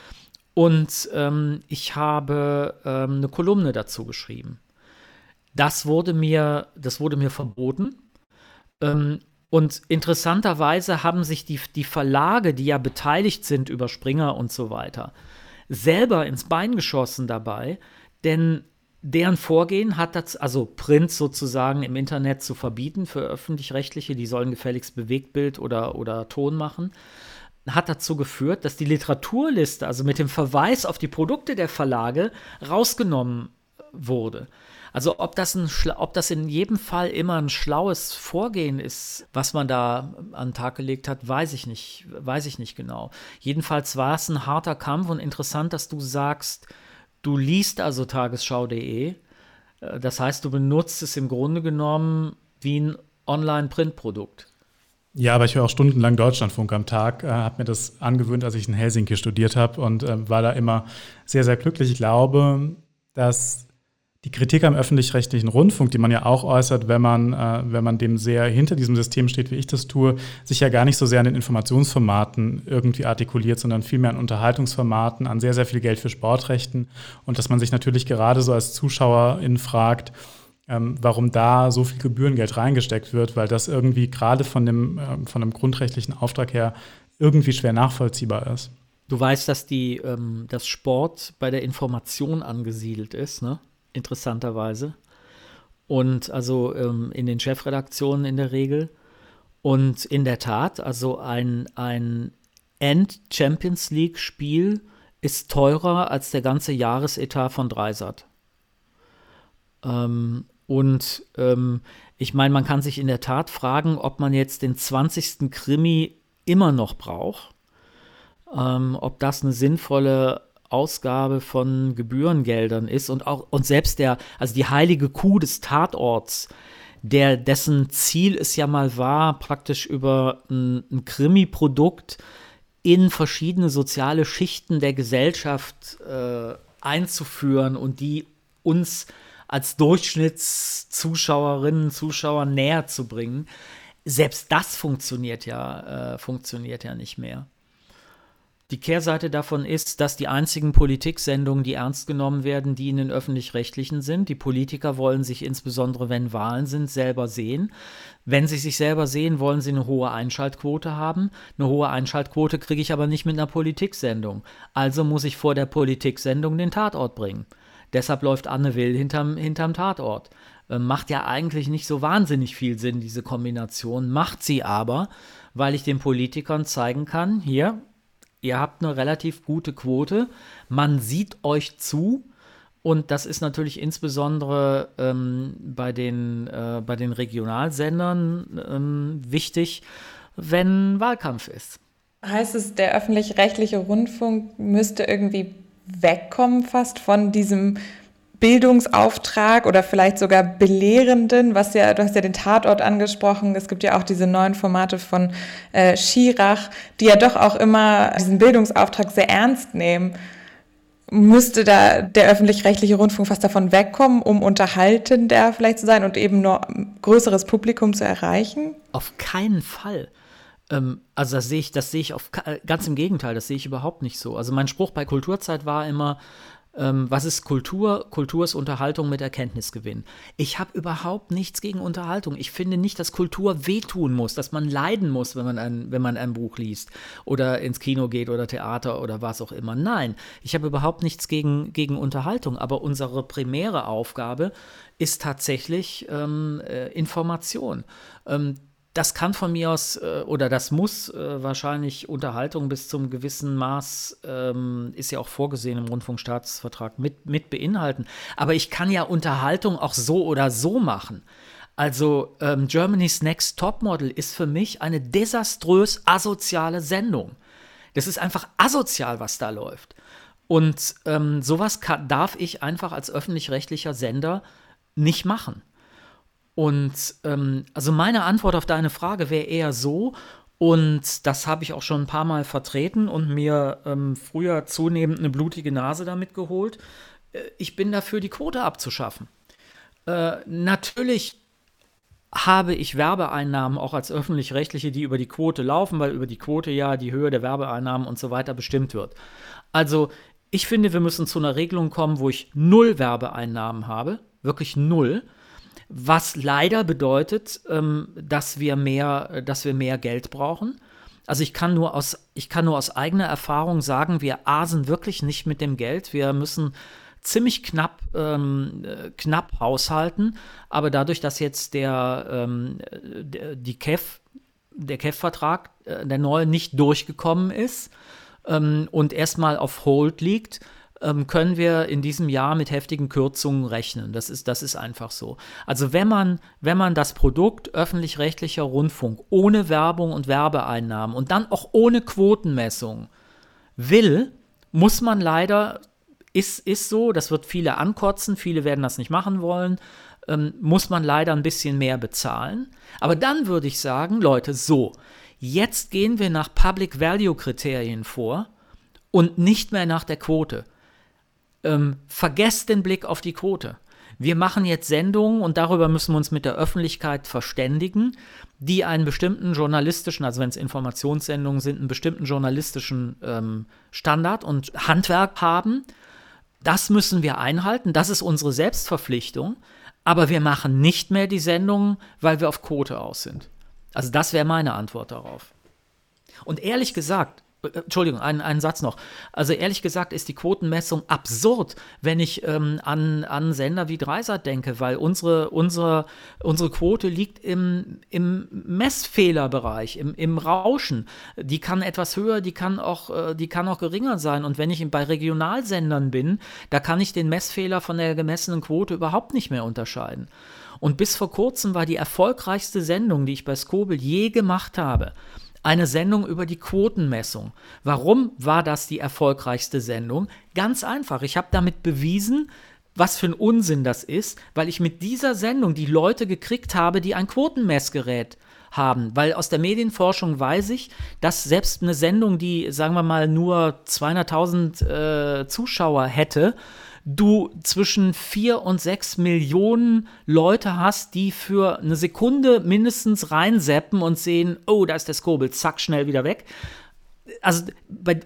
Und ähm, ich habe ähm, eine Kolumne dazu geschrieben. Das wurde mir, das wurde mir verboten. Ähm, und interessanterweise haben sich die, die Verlage, die ja beteiligt sind über Springer und so weiter, selber ins Bein geschossen dabei, denn deren Vorgehen hat das, also Print sozusagen im Internet zu verbieten für öffentlich-rechtliche, die sollen gefälligst Bewegtbild oder, oder Ton machen, hat dazu geführt, dass die Literaturliste, also mit dem Verweis auf die Produkte der Verlage, rausgenommen wurde. Also ob das, ein, ob das in jedem Fall immer ein schlaues Vorgehen ist, was man da an den Tag gelegt hat, weiß ich nicht, weiß ich nicht genau. Jedenfalls war es ein harter Kampf und interessant, dass du sagst, du liest also tagesschau.de. Äh, das heißt, du benutzt es im Grunde genommen wie ein Online-Printprodukt. Ja, aber ich höre auch stundenlang Deutschlandfunk am Tag, äh, habe mir das angewöhnt, als ich in Helsinki studiert habe und äh, war da immer sehr, sehr glücklich. Ich glaube, dass die Kritik am öffentlich-rechtlichen Rundfunk, die man ja auch äußert, wenn man, äh, wenn man dem sehr hinter diesem System steht, wie ich das tue, sich ja gar nicht so sehr an den Informationsformaten irgendwie artikuliert, sondern vielmehr an Unterhaltungsformaten, an sehr, sehr viel Geld für Sportrechten und dass man sich natürlich gerade so als Zuschauerin fragt, ähm, warum da so viel Gebührengeld reingesteckt wird, weil das irgendwie gerade von dem, äh, von dem grundrechtlichen Auftrag her irgendwie schwer nachvollziehbar ist. Du weißt, dass die, ähm, das Sport bei der Information angesiedelt ist, ne? Interessanterweise. Und also ähm, in den Chefredaktionen in der Regel. Und in der Tat, also ein, ein End-Champions League-Spiel ist teurer als der ganze Jahresetat von Dreisat. Ähm, und ähm, ich meine, man kann sich in der Tat fragen, ob man jetzt den 20. Krimi immer noch braucht. Ähm, ob das eine sinnvolle Ausgabe von Gebührengeldern ist und auch und selbst der, also die heilige Kuh des Tatorts, der dessen Ziel es ja mal war, praktisch über ein, ein Krimi-Produkt in verschiedene soziale Schichten der Gesellschaft äh, einzuführen und die uns als Durchschnittszuschauerinnen, Zuschauer näher zu bringen. Selbst das funktioniert ja, äh, funktioniert ja nicht mehr. Die Kehrseite davon ist, dass die einzigen Politiksendungen, die ernst genommen werden, die in den öffentlich-rechtlichen sind. Die Politiker wollen sich insbesondere, wenn Wahlen sind, selber sehen. Wenn sie sich selber sehen, wollen sie eine hohe Einschaltquote haben. Eine hohe Einschaltquote kriege ich aber nicht mit einer Politiksendung. Also muss ich vor der Politiksendung den Tatort bringen. Deshalb läuft Anne Will hinterm, hinterm Tatort. Äh, macht ja eigentlich nicht so wahnsinnig viel Sinn, diese Kombination. Macht sie aber, weil ich den Politikern zeigen kann, hier, Ihr habt eine relativ gute Quote. Man sieht euch zu. Und das ist natürlich insbesondere ähm, bei, den, äh, bei den Regionalsendern ähm, wichtig, wenn Wahlkampf ist. Heißt es, der öffentlich-rechtliche Rundfunk müsste irgendwie wegkommen fast von diesem Bildungsauftrag oder vielleicht sogar belehrenden, was ja, du hast ja den Tatort angesprochen, es gibt ja auch diese neuen Formate von äh, Schirach, die ja doch auch immer diesen Bildungsauftrag sehr ernst nehmen. Müsste da der öffentlich-rechtliche Rundfunk fast davon wegkommen, um unterhaltender vielleicht zu sein und eben nur größeres Publikum zu erreichen? Auf keinen Fall. Ähm, also das sehe ich, das sehe ich auf, ganz im Gegenteil, das sehe ich überhaupt nicht so. Also mein Spruch bei Kulturzeit war immer, ähm, was ist Kultur? Kultur ist Unterhaltung mit Erkenntnisgewinn. Ich habe überhaupt nichts gegen Unterhaltung. Ich finde nicht, dass Kultur wehtun muss, dass man leiden muss, wenn man ein, wenn man ein Buch liest oder ins Kino geht oder Theater oder was auch immer. Nein, ich habe überhaupt nichts gegen, gegen Unterhaltung, aber unsere primäre Aufgabe ist tatsächlich ähm, äh, Information. Ähm, das kann von mir aus äh, oder das muss äh, wahrscheinlich Unterhaltung bis zum gewissen Maß, ähm, ist ja auch vorgesehen im Rundfunkstaatsvertrag, mit, mit beinhalten. Aber ich kann ja Unterhaltung auch so oder so machen. Also ähm, Germany's Next Topmodel ist für mich eine desaströs asoziale Sendung. Das ist einfach asozial, was da läuft. Und ähm, sowas kann, darf ich einfach als öffentlich-rechtlicher Sender nicht machen. Und ähm, also meine Antwort auf deine Frage wäre eher so, und das habe ich auch schon ein paar Mal vertreten und mir ähm, früher zunehmend eine blutige Nase damit geholt. Äh, ich bin dafür, die Quote abzuschaffen. Äh, natürlich habe ich Werbeeinnahmen auch als öffentlich-rechtliche, die über die Quote laufen, weil über die Quote ja die Höhe der Werbeeinnahmen und so weiter bestimmt wird. Also ich finde, wir müssen zu einer Regelung kommen, wo ich null Werbeeinnahmen habe, wirklich null was leider bedeutet, ähm, dass, wir mehr, dass wir mehr Geld brauchen. Also ich kann nur aus, ich kann nur aus eigener Erfahrung sagen, wir asen wirklich nicht mit dem Geld. Wir müssen ziemlich knapp, ähm, knapp haushalten. Aber dadurch, dass jetzt der, ähm, die KEF, der KEF-Vertrag, äh, der neue, nicht durchgekommen ist ähm, und erstmal auf Hold liegt, ähm, können wir in diesem Jahr mit heftigen Kürzungen rechnen. Das ist, das ist einfach so. Also wenn man, wenn man das Produkt öffentlich-rechtlicher Rundfunk ohne Werbung und Werbeeinnahmen und dann auch ohne Quotenmessung will, muss man leider, ist, ist so, das wird viele ankotzen, viele werden das nicht machen wollen, ähm, muss man leider ein bisschen mehr bezahlen. Aber dann würde ich sagen, Leute, so, jetzt gehen wir nach Public Value Kriterien vor und nicht mehr nach der Quote ähm, vergesst den Blick auf die Quote. wir machen jetzt Sendungen und darüber müssen wir uns mit der Öffentlichkeit verständigen, die einen bestimmten journalistischen, also wenn es Informationssendungen sind, einen bestimmten journalistischen ähm, Standard und Handwerk haben. Das müssen wir einhalten, das ist unsere Selbstverpflichtung, aber wir machen nicht mehr die Sendungen, weil wir auf Quote aus sind. Also das wäre meine Antwort darauf. Und ehrlich gesagt, Entschuldigung, einen, einen Satz noch. Also ehrlich gesagt ist die Quotenmessung absurd, wenn ich ähm, an, an Sender wie Dreisat denke, weil unsere, unsere, unsere Quote liegt im, im Messfehlerbereich, im, im Rauschen. Die kann etwas höher, die kann, auch, äh, die kann auch geringer sein. Und wenn ich bei Regionalsendern bin, da kann ich den Messfehler von der gemessenen Quote überhaupt nicht mehr unterscheiden. Und bis vor kurzem war die erfolgreichste Sendung, die ich bei Skobel je gemacht habe, eine Sendung über die Quotenmessung. Warum war das die erfolgreichste Sendung? Ganz einfach. Ich habe damit bewiesen, was für ein Unsinn das ist, weil ich mit dieser Sendung die Leute gekriegt habe, die ein Quotenmessgerät haben. Weil aus der Medienforschung weiß ich, dass selbst eine Sendung, die, sagen wir mal, nur 200.000 äh, Zuschauer hätte, du zwischen vier und sechs Millionen Leute hast, die für eine Sekunde mindestens reinseppen und sehen, oh, da ist der Skobel, zack, schnell wieder weg. Also,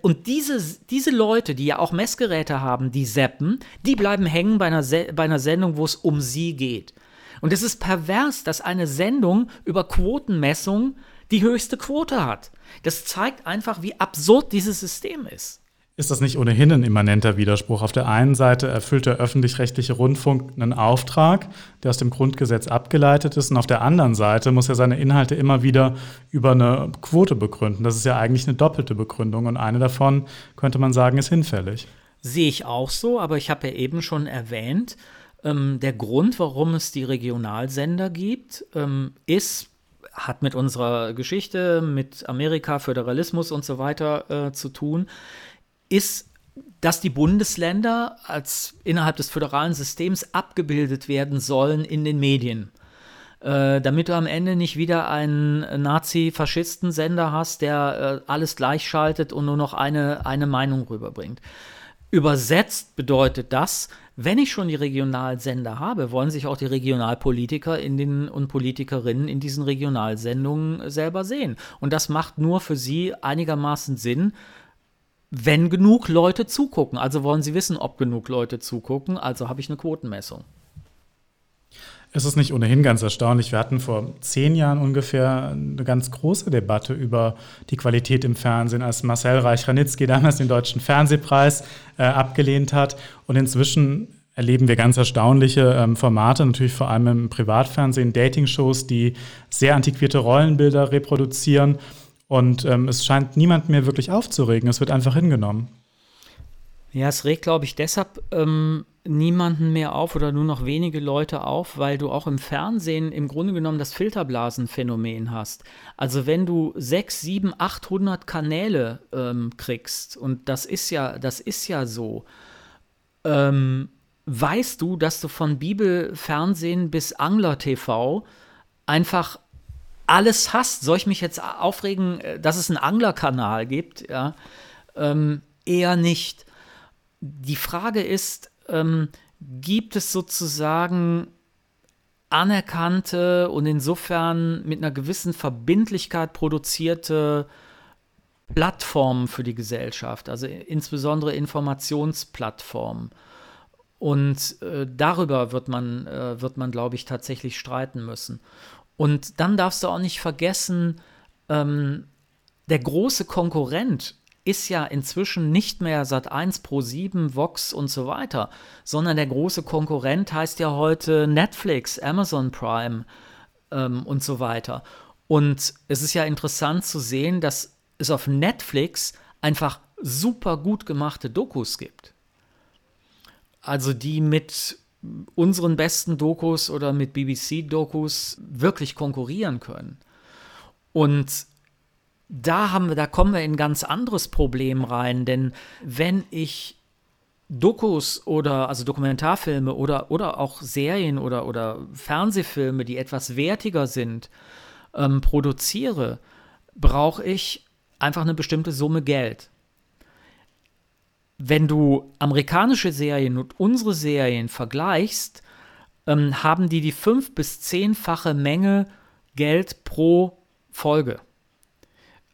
und diese, diese Leute, die ja auch Messgeräte haben, die seppen, die bleiben hängen bei einer, bei einer Sendung, wo es um sie geht. Und es ist pervers, dass eine Sendung über Quotenmessung die höchste Quote hat. Das zeigt einfach, wie absurd dieses System ist. Ist das nicht ohnehin ein immanenter Widerspruch? Auf der einen Seite erfüllt der öffentlich-rechtliche Rundfunk einen Auftrag, der aus dem Grundgesetz abgeleitet ist, und auf der anderen Seite muss er seine Inhalte immer wieder über eine Quote begründen. Das ist ja eigentlich eine doppelte Begründung und eine davon könnte man sagen, ist hinfällig. Sehe ich auch so, aber ich habe ja eben schon erwähnt, ähm, der Grund, warum es die Regionalsender gibt, ähm, ist, hat mit unserer Geschichte, mit Amerika, Föderalismus und so weiter äh, zu tun ist, dass die Bundesländer als innerhalb des föderalen Systems abgebildet werden sollen in den Medien. Äh, damit du am Ende nicht wieder einen Nazi-Faschisten-Sender hast, der äh, alles gleichschaltet und nur noch eine, eine Meinung rüberbringt. Übersetzt bedeutet das, wenn ich schon die Regionalsender habe, wollen sich auch die Regionalpolitiker in den, und Politikerinnen in diesen Regionalsendungen selber sehen. Und das macht nur für sie einigermaßen Sinn, wenn genug Leute zugucken. Also wollen sie wissen, ob genug Leute zugucken. Also habe ich eine Quotenmessung. Es ist nicht ohnehin ganz erstaunlich. Wir hatten vor zehn Jahren ungefähr eine ganz große Debatte über die Qualität im Fernsehen, als Marcel Reich-Ranitzky damals den Deutschen Fernsehpreis äh, abgelehnt hat. Und inzwischen erleben wir ganz erstaunliche ähm, Formate, natürlich vor allem im Privatfernsehen, Dating-Shows, die sehr antiquierte Rollenbilder reproduzieren und ähm, es scheint niemand mehr wirklich aufzuregen. Es wird einfach hingenommen. Ja, es regt, glaube ich, deshalb ähm, niemanden mehr auf oder nur noch wenige Leute auf, weil du auch im Fernsehen im Grunde genommen das Filterblasenphänomen hast. Also wenn du sechs, sieben, 800 Kanäle ähm, kriegst und das ist ja, das ist ja so, ähm, weißt du, dass du von Bibelfernsehen bis Angler TV einfach alles hast. Soll ich mich jetzt aufregen, äh, dass es einen Anglerkanal gibt? Ja, ähm, eher nicht. Die Frage ist, ähm, gibt es sozusagen anerkannte und insofern mit einer gewissen Verbindlichkeit produzierte Plattformen für die Gesellschaft, also insbesondere Informationsplattformen. Und äh, darüber wird man, äh, wird man, glaube ich, tatsächlich streiten müssen. Und dann darfst du auch nicht vergessen, ähm, der große Konkurrent ist ja inzwischen nicht mehr Sat1 Pro 7, Vox und so weiter, sondern der große Konkurrent heißt ja heute Netflix, Amazon Prime ähm, und so weiter. Und es ist ja interessant zu sehen, dass es auf Netflix einfach super gut gemachte Dokus gibt. Also die mit unseren besten Dokus oder mit BBC-Dokus wirklich konkurrieren können. Und da haben wir, da kommen wir in ein ganz anderes Problem rein, denn wenn ich Dokus oder also Dokumentarfilme oder, oder auch Serien oder, oder Fernsehfilme, die etwas wertiger sind, ähm, produziere, brauche ich einfach eine bestimmte Summe Geld wenn du amerikanische Serien und unsere Serien vergleichst, ähm, haben die die fünf- bis zehnfache Menge Geld pro Folge.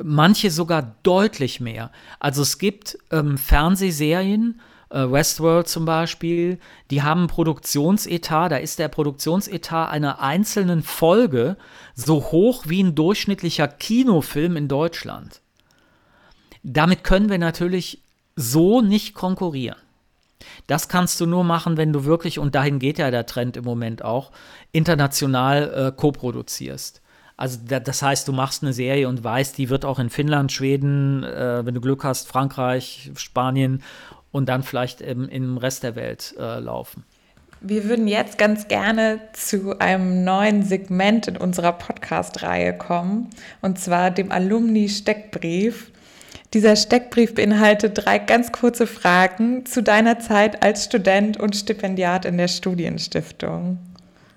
Manche sogar deutlich mehr. Also es gibt ähm, Fernsehserien, äh, Westworld zum Beispiel, die haben einen Produktionsetat, da ist der Produktionsetat einer einzelnen Folge so hoch wie ein durchschnittlicher Kinofilm in Deutschland. Damit können wir natürlich so nicht konkurrieren. Das kannst du nur machen, wenn du wirklich, und dahin geht ja der Trend im Moment auch, international äh, koproduzierst. Also das heißt, du machst eine Serie und weißt, die wird auch in Finnland, Schweden, äh, wenn du Glück hast, Frankreich, Spanien und dann vielleicht im, im Rest der Welt äh, laufen. Wir würden jetzt ganz gerne zu einem neuen Segment in unserer Podcast-Reihe kommen, und zwar dem Alumni-Steckbrief. Dieser Steckbrief beinhaltet drei ganz kurze Fragen zu deiner Zeit als Student und Stipendiat in der Studienstiftung.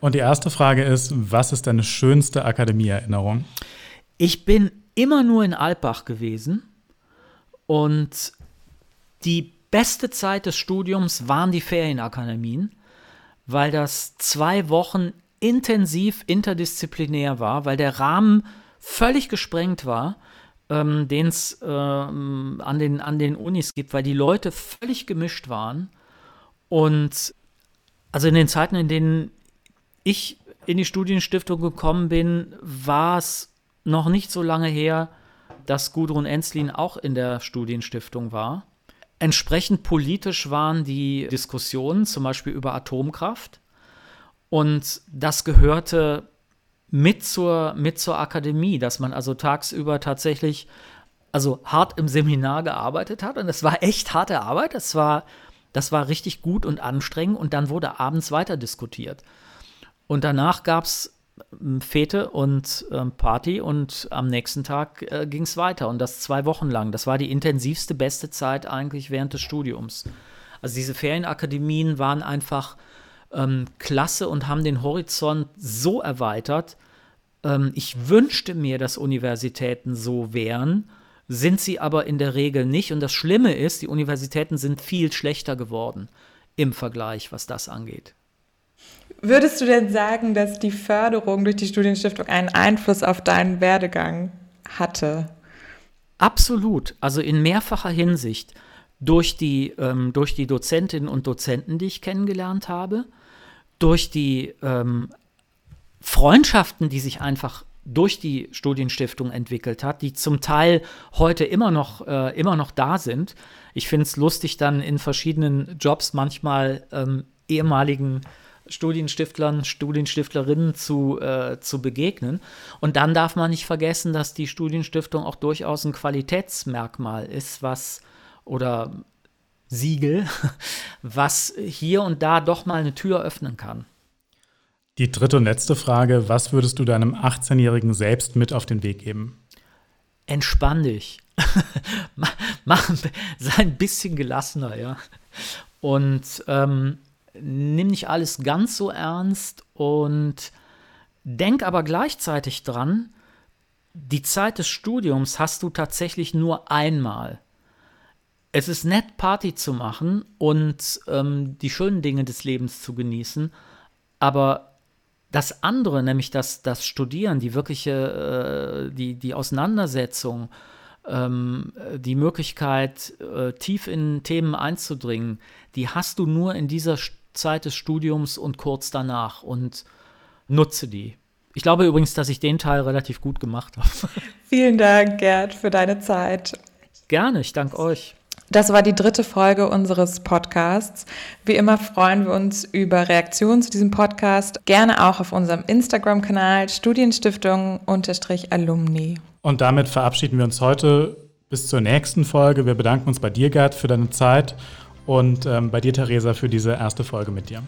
Und die erste Frage ist, was ist deine schönste Akademieerinnerung? Ich bin immer nur in Alpbach gewesen und die beste Zeit des Studiums waren die Ferienakademien, weil das zwei Wochen intensiv interdisziplinär war, weil der Rahmen völlig gesprengt war, ähm, den es ähm, an, den, an den Unis gibt, weil die Leute völlig gemischt waren. Und also in den Zeiten, in denen ich in die Studienstiftung gekommen bin, war es noch nicht so lange her, dass Gudrun Enslin auch in der Studienstiftung war. Entsprechend politisch waren die Diskussionen, zum Beispiel über Atomkraft. Und das gehörte mit zur, mit zur Akademie, dass man also tagsüber tatsächlich also hart im Seminar gearbeitet hat. Und es war echt harte Arbeit. Das war, das war richtig gut und anstrengend. Und dann wurde abends weiter diskutiert. Und danach gab es Fete und ähm, Party und am nächsten Tag äh, ging es weiter und das zwei Wochen lang. Das war die intensivste, beste Zeit eigentlich während des Studiums. Also diese Ferienakademien waren einfach ähm, klasse und haben den Horizont so erweitert. Ähm, ich wünschte mir, dass Universitäten so wären, sind sie aber in der Regel nicht. Und das Schlimme ist, die Universitäten sind viel schlechter geworden im Vergleich, was das angeht. Würdest du denn sagen, dass die Förderung durch die Studienstiftung einen Einfluss auf deinen Werdegang hatte? Absolut, also in mehrfacher Hinsicht. Durch die, ähm, durch die Dozentinnen und Dozenten, die ich kennengelernt habe, durch die ähm, Freundschaften, die sich einfach durch die Studienstiftung entwickelt hat, die zum Teil heute immer noch, äh, immer noch da sind. Ich finde es lustig, dann in verschiedenen Jobs manchmal ähm, ehemaligen Studienstiftlern, Studienstiftlerinnen zu, äh, zu begegnen. Und dann darf man nicht vergessen, dass die Studienstiftung auch durchaus ein Qualitätsmerkmal ist, was oder Siegel, was hier und da doch mal eine Tür öffnen kann. Die dritte und letzte Frage, was würdest du deinem 18-Jährigen selbst mit auf den Weg geben? Entspann dich. Mach, sei ein bisschen gelassener, ja. Und ähm, nimm nicht alles ganz so ernst und denk aber gleichzeitig dran, die Zeit des Studiums hast du tatsächlich nur einmal. Es ist nett, Party zu machen und ähm, die schönen Dinge des Lebens zu genießen, aber das andere, nämlich das, das Studieren, die wirkliche, äh, die, die Auseinandersetzung, ähm, die Möglichkeit, äh, tief in Themen einzudringen, die hast du nur in dieser Zeit des Studiums und kurz danach und nutze die. Ich glaube übrigens, dass ich den Teil relativ gut gemacht habe. Vielen Dank, Gerd, für deine Zeit. Gerne, ich danke euch. Das war die dritte Folge unseres Podcasts. Wie immer freuen wir uns über Reaktionen zu diesem Podcast. Gerne auch auf unserem Instagram-Kanal Studienstiftung-Alumni. Und damit verabschieden wir uns heute bis zur nächsten Folge. Wir bedanken uns bei dir, Gerd, für deine Zeit und ähm, bei dir, Theresa, für diese erste Folge mit dir.